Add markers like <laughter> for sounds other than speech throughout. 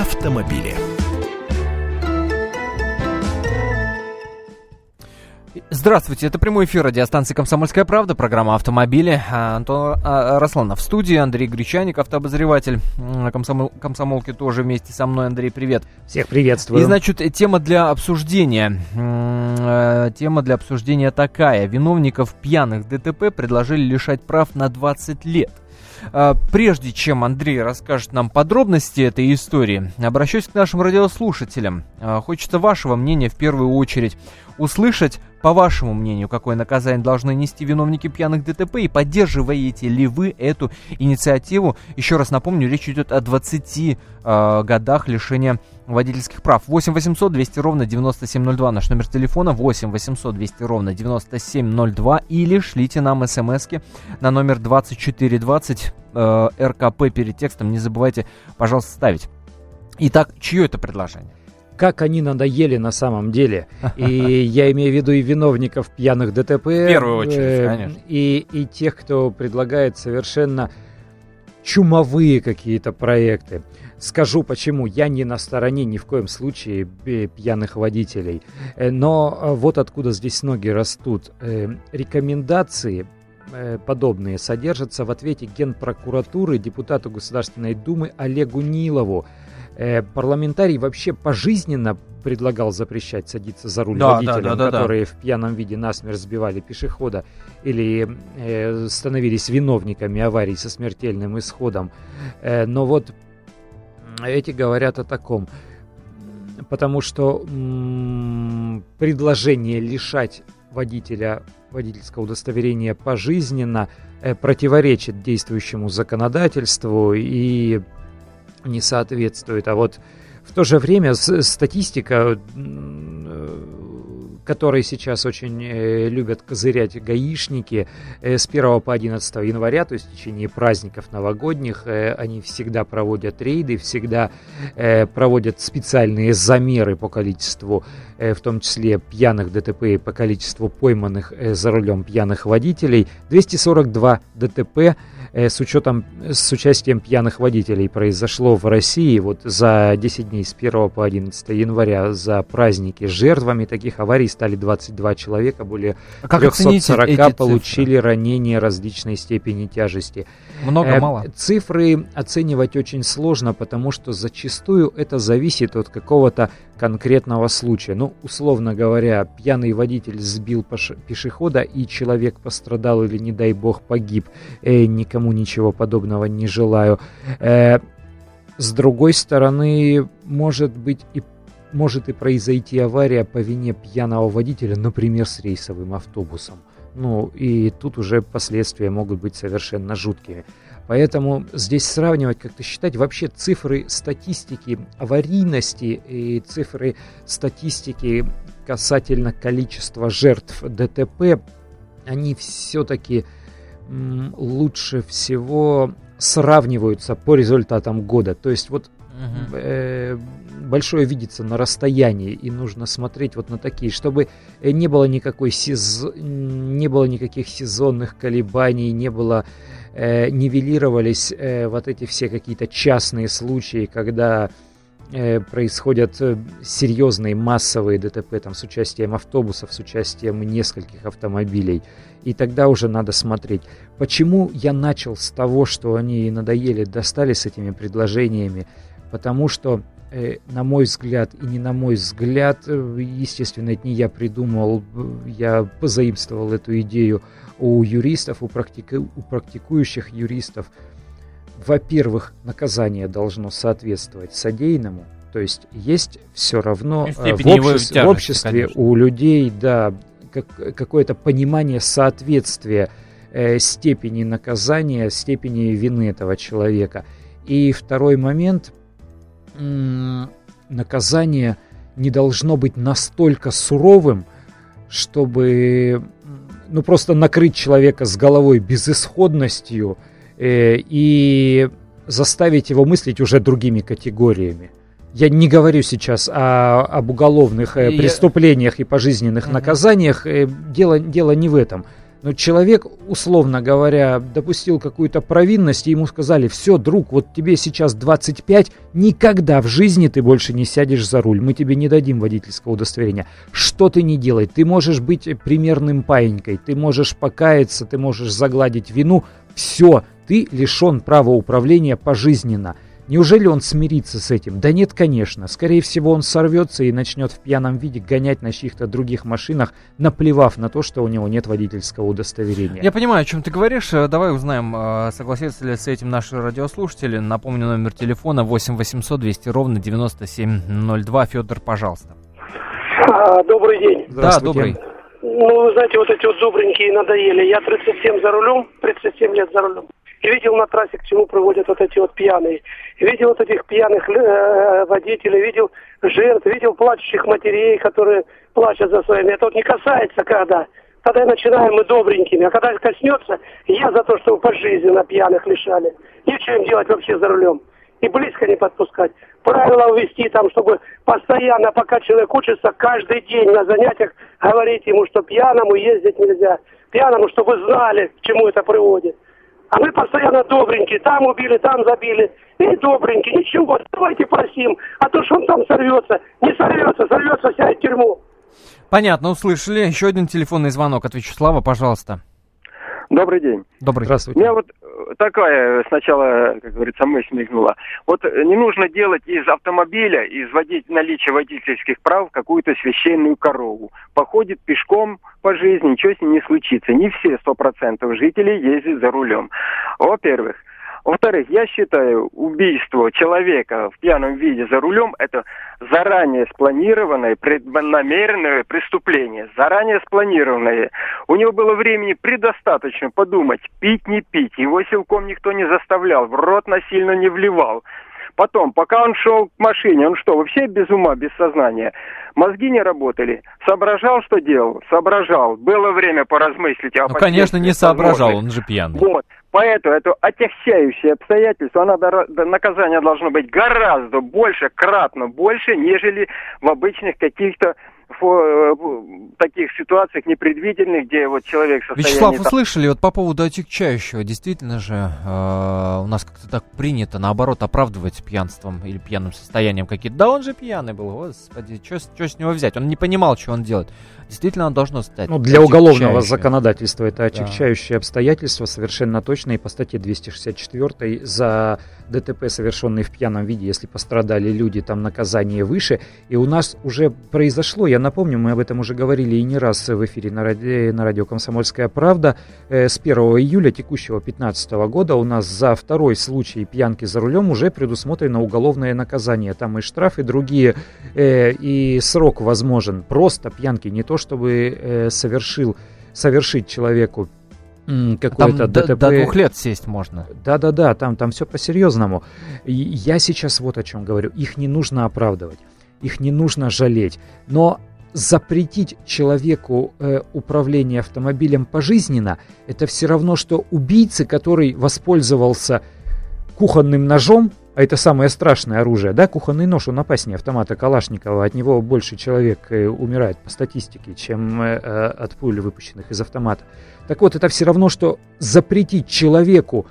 автомобили. Здравствуйте, это прямой эфир радиостанции «Комсомольская правда», программа «Автомобили». А, Антон а, Росланов в студии, Андрей Гречаник, автообозреватель комсомол, комсомолки тоже вместе со мной. Андрей, привет. Всех приветствую. И, значит, тема для обсуждения. Э, тема для обсуждения такая. Виновников пьяных ДТП предложили лишать прав на 20 лет. А, прежде чем Андрей расскажет нам подробности этой истории, обращусь к нашим радиослушателям. Хочется вашего мнения в первую очередь услышать, по вашему мнению, какое наказание должны нести виновники пьяных ДТП и поддерживаете ли вы эту инициативу? Еще раз напомню, речь идет о 20 э, годах лишения водительских прав. 8 800 200 ровно 9702 наш номер телефона 8 800 200 ровно 9702 или шлите нам смски на номер 2420 э, РКП перед текстом. Не забывайте, пожалуйста, ставить. Итак, чье это предложение? как они надоели на самом деле. <laughs> И я имею в виду и виновников пьяных ДТП. В первую очередь, э, конечно. И, и тех, кто предлагает совершенно чумовые какие-то проекты. Скажу почему. Я не на стороне ни в коем случае пьяных водителей. Э, но э, вот откуда здесь ноги растут. Рекомендации подобные содержатся в ответе Генпрокуратуры депутату Государственной Думы Олегу Нилову э, парламентарий вообще пожизненно предлагал запрещать садиться за руль да, водителям, да, да, которые да. в пьяном виде насмерть сбивали пешехода или э, становились виновниками аварий со смертельным исходом. Э, но вот эти говорят о таком. Потому что предложение лишать водителя водительского удостоверения пожизненно э, противоречит действующему законодательству и не соответствует. А вот в то же время статистика, которой сейчас очень э, любят козырять гаишники, э, с 1 по 11 января, то есть в течение праздников новогодних, они всегда проводят рейды, всегда проводят специальные замеры по количеству, в том числе пьяных ДТП и по количеству пойманных за рулем пьяных водителей. 242 ДТП Э, с учетом, с участием пьяных водителей произошло в России вот за 10 дней с 1 по 11 января за праздники. Жертвами таких аварий стали 22 человека, более а как 340 получили ранения различной степени тяжести. Много, э, мало? Цифры оценивать очень сложно, потому что зачастую это зависит от какого-то конкретного случая. Ну, условно говоря, пьяный водитель сбил пешехода и человек пострадал или, не дай бог, погиб. Э, никому ничего подобного не желаю. Э, с другой стороны, может быть и может и произойти авария по вине пьяного водителя, например, с рейсовым автобусом. Ну, и тут уже последствия могут быть совершенно жуткими. Поэтому здесь сравнивать, как-то считать вообще цифры статистики аварийности и цифры статистики касательно количества жертв ДТП, они все-таки лучше всего сравниваются по результатам года. То есть вот uh-huh. э, большое видится на расстоянии, и нужно смотреть вот на такие, чтобы не было никакой сез... не было никаких сезонных колебаний, не было э, нивелировались э, вот эти все какие-то частные случаи, когда э, происходят э, серьезные массовые ДТП там, с участием автобусов, с участием нескольких автомобилей. И тогда уже надо смотреть. Почему я начал с того, что они надоели, достали с этими предложениями? Потому что, э, на мой взгляд, и не на мой взгляд, э, естественно, это не я придумал, я позаимствовал эту идею у юристов, у, практику, у практикующих юристов, во-первых, наказание должно соответствовать содеянному, то есть есть все равно э, в, обществе, в обществе у людей, да, как, какое-то понимание соответствия э, степени наказания, степени вины этого человека. И второй момент, наказание не должно быть настолько суровым, чтобы ну, просто накрыть человека с головой безысходностью э, и заставить его мыслить уже другими категориями. Я не говорю сейчас о, об уголовных э, преступлениях и пожизненных наказаниях. Э, дело, дело не в этом. Но человек, условно говоря, допустил какую-то провинность, и ему сказали, все, друг, вот тебе сейчас 25, никогда в жизни ты больше не сядешь за руль, мы тебе не дадим водительского удостоверения. Что ты не делай? Ты можешь быть примерным паинькой, ты можешь покаяться, ты можешь загладить вину, все, ты лишен права управления пожизненно. Неужели он смирится с этим? Да нет, конечно. Скорее всего, он сорвется и начнет в пьяном виде гонять на чьих-то других машинах, наплевав на то, что у него нет водительского удостоверения. Я понимаю, о чем ты говоришь. Э, давай узнаем, э, согласятся ли с этим наши радиослушатели. Напомню, номер телефона 8 800 200 ровно 9702. Федор, пожалуйста. А, добрый день. Да, добрый. Ну, вы знаете, вот эти вот добренькие надоели. Я 37 за рулем, 37 лет за рулем. Видел на трассе, к чему приводят вот эти вот пьяные. видел вот этих пьяных э, водителей, видел жертв, видел плачущих матерей, которые плачут за своими. Это вот не касается когда. Тогда начинаем мы добренькими. А когда коснется, я за то, чтобы пожизненно пьяных лишали. Ничего им делать вообще за рулем. И близко не подпускать. Правила ввести там, чтобы постоянно, пока человек учится, каждый день на занятиях говорить ему, что пьяному ездить нельзя. Пьяному, чтобы знали, к чему это приводит. А мы постоянно добренькие, там убили, там забили. И добренькие, ничего, давайте просим. А то, что он там сорвется, не сорвется, сорвется, сядет в тюрьму. Понятно, услышали. Еще один телефонный звонок от Вячеслава, пожалуйста. Добрый день. Добрый. Здравствуйте. У меня вот э, такая сначала, как говорится, мысль мигнула. Вот э, не нужно делать из автомобиля, из водить, наличия водительских прав какую-то священную корову. Походит пешком по жизни, ничего с ним не случится. Не все сто процентов жителей ездят за рулем. Во-первых. Во-вторых, я считаю, убийство человека в пьяном виде за рулем – это заранее спланированное, преднамеренное преступление. Заранее спланированное. У него было времени предостаточно подумать, пить, не пить. Его силком никто не заставлял, в рот насильно не вливал. Потом, пока он шел к машине, он что, вообще без ума, без сознания? Мозги не работали. Соображал, что делал? Соображал. Было время поразмыслить. О ну, конечно, не соображал, он же пьяный. Вот. Поэтому это отягчающее обстоятельство, оно, наказание должно быть гораздо больше, кратно больше, нежели в обычных каких-то Э, таких ситуациях непредвиденных, где вот человек состояние... Вячеслав, там... услышали, вот по поводу отягчающего, действительно же э, у нас как-то так принято, наоборот, оправдывать пьянством или пьяным состоянием какие-то. Да он же пьяный был, господи, что с него взять? Он не понимал, что он делает. Действительно, он должно стать. Ну, для уголовного законодательства это отягчающее да. обстоятельство, совершенно точно, и по статье 264 за ДТП, совершенный в пьяном виде, если пострадали люди, там наказание выше. И у нас уже произошло, я напомню, мы об этом уже говорили и не раз в эфире на, ради, на радио «Комсомольская правда». Э, с 1 июля текущего 2015 года у нас за второй случай пьянки за рулем уже предусмотрено уголовное наказание. Там и штрафы другие, э, и срок возможен. Просто пьянки не то, чтобы э, совершил, совершить человеку какое-то там ДТП. До, до двух лет сесть можно. Да-да-да, там, там все по-серьезному. Я сейчас вот о чем говорю. Их не нужно оправдывать, их не нужно жалеть. Но запретить человеку э, управление автомобилем пожизненно, это все равно, что убийцы, который воспользовался кухонным ножом, а это самое страшное оружие, да, кухонный нож, он опаснее автомата Калашникова, от него больше человек э, умирает по статистике, чем э, э, от пуль, выпущенных из автомата. Так вот, это все равно, что запретить человеку,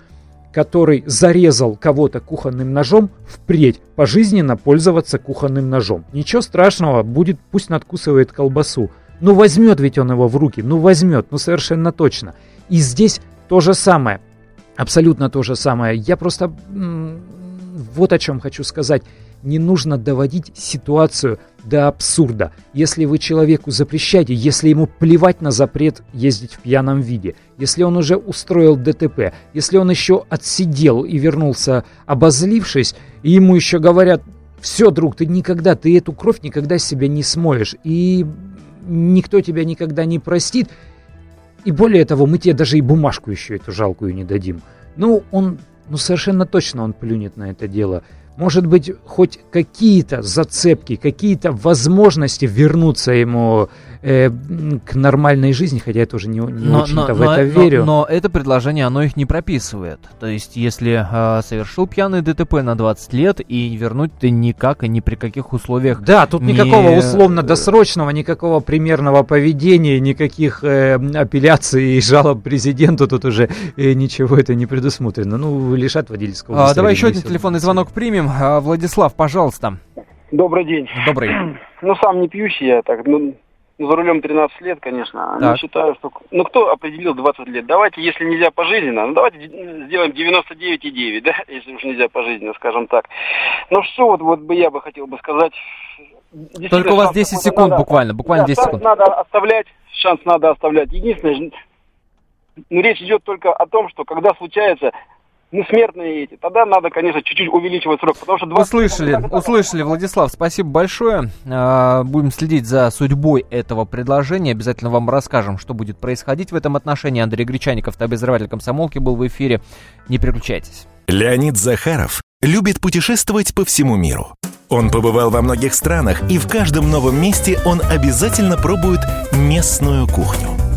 который зарезал кого-то кухонным ножом, впредь пожизненно пользоваться кухонным ножом. Ничего страшного, будет, пусть надкусывает колбасу. Ну возьмет ведь он его в руки, ну возьмет, ну совершенно точно. И здесь то же самое, абсолютно то же самое. Я просто вот о чем хочу сказать. Не нужно доводить ситуацию до абсурда. Если вы человеку запрещаете, если ему плевать на запрет ездить в пьяном виде, если он уже устроил ДТП, если он еще отсидел и вернулся обозлившись, и ему еще говорят, все, друг, ты никогда, ты эту кровь никогда себя не смоешь, и никто тебя никогда не простит, и более того, мы тебе даже и бумажку еще эту жалкую не дадим. Ну, он ну совершенно точно он плюнет на это дело. Может быть, хоть какие-то зацепки, какие-то возможности вернуться ему э, к нормальной жизни, хотя я тоже не, не но, очень-то но, в это но, верю. Но, но это предложение, оно их не прописывает. То есть, если э, совершил пьяный ДТП на 20 лет, и вернуть ты никак и ни при каких условиях Да, тут не- никакого условно-досрочного, никакого примерного поведения, никаких э, апелляций и жалоб президенту тут уже э, ничего это не предусмотрено. Ну, лишат водительского А, давай еще один телефонный звонок примем. А, Владислав, пожалуйста. Добрый день. Добрый. Ну, сам не пьющий я, так, ну, за рулем 13 лет, конечно. Так. Не считаю, что... Ну, кто определил 20 лет? Давайте, если нельзя пожизненно, ну, давайте сделаем 99,9, <laughs> да, если уж нельзя пожизненно, скажем так. Ну, что вот, вот бы я бы хотел бы сказать... Только у вас Шанс 10 какой-то секунд надо- буквально, буквально Да, 10 шанс секунд. надо оставлять, шанс надо оставлять. Единственное, ну, речь идет только о том, что когда случается ну, смертные эти, тогда надо, конечно, чуть-чуть увеличивать срок, потому что 20 Услышали, услышали, Владислав, спасибо большое. А, Будем следить за судьбой этого предложения. Обязательно вам расскажем, что будет происходить в этом отношении. Андрей Гречаников, обозреватель комсомолки, был в эфире. Не переключайтесь. Леонид Захаров любит путешествовать по всему миру. Он побывал во многих странах, и в каждом новом месте он обязательно пробует местную кухню.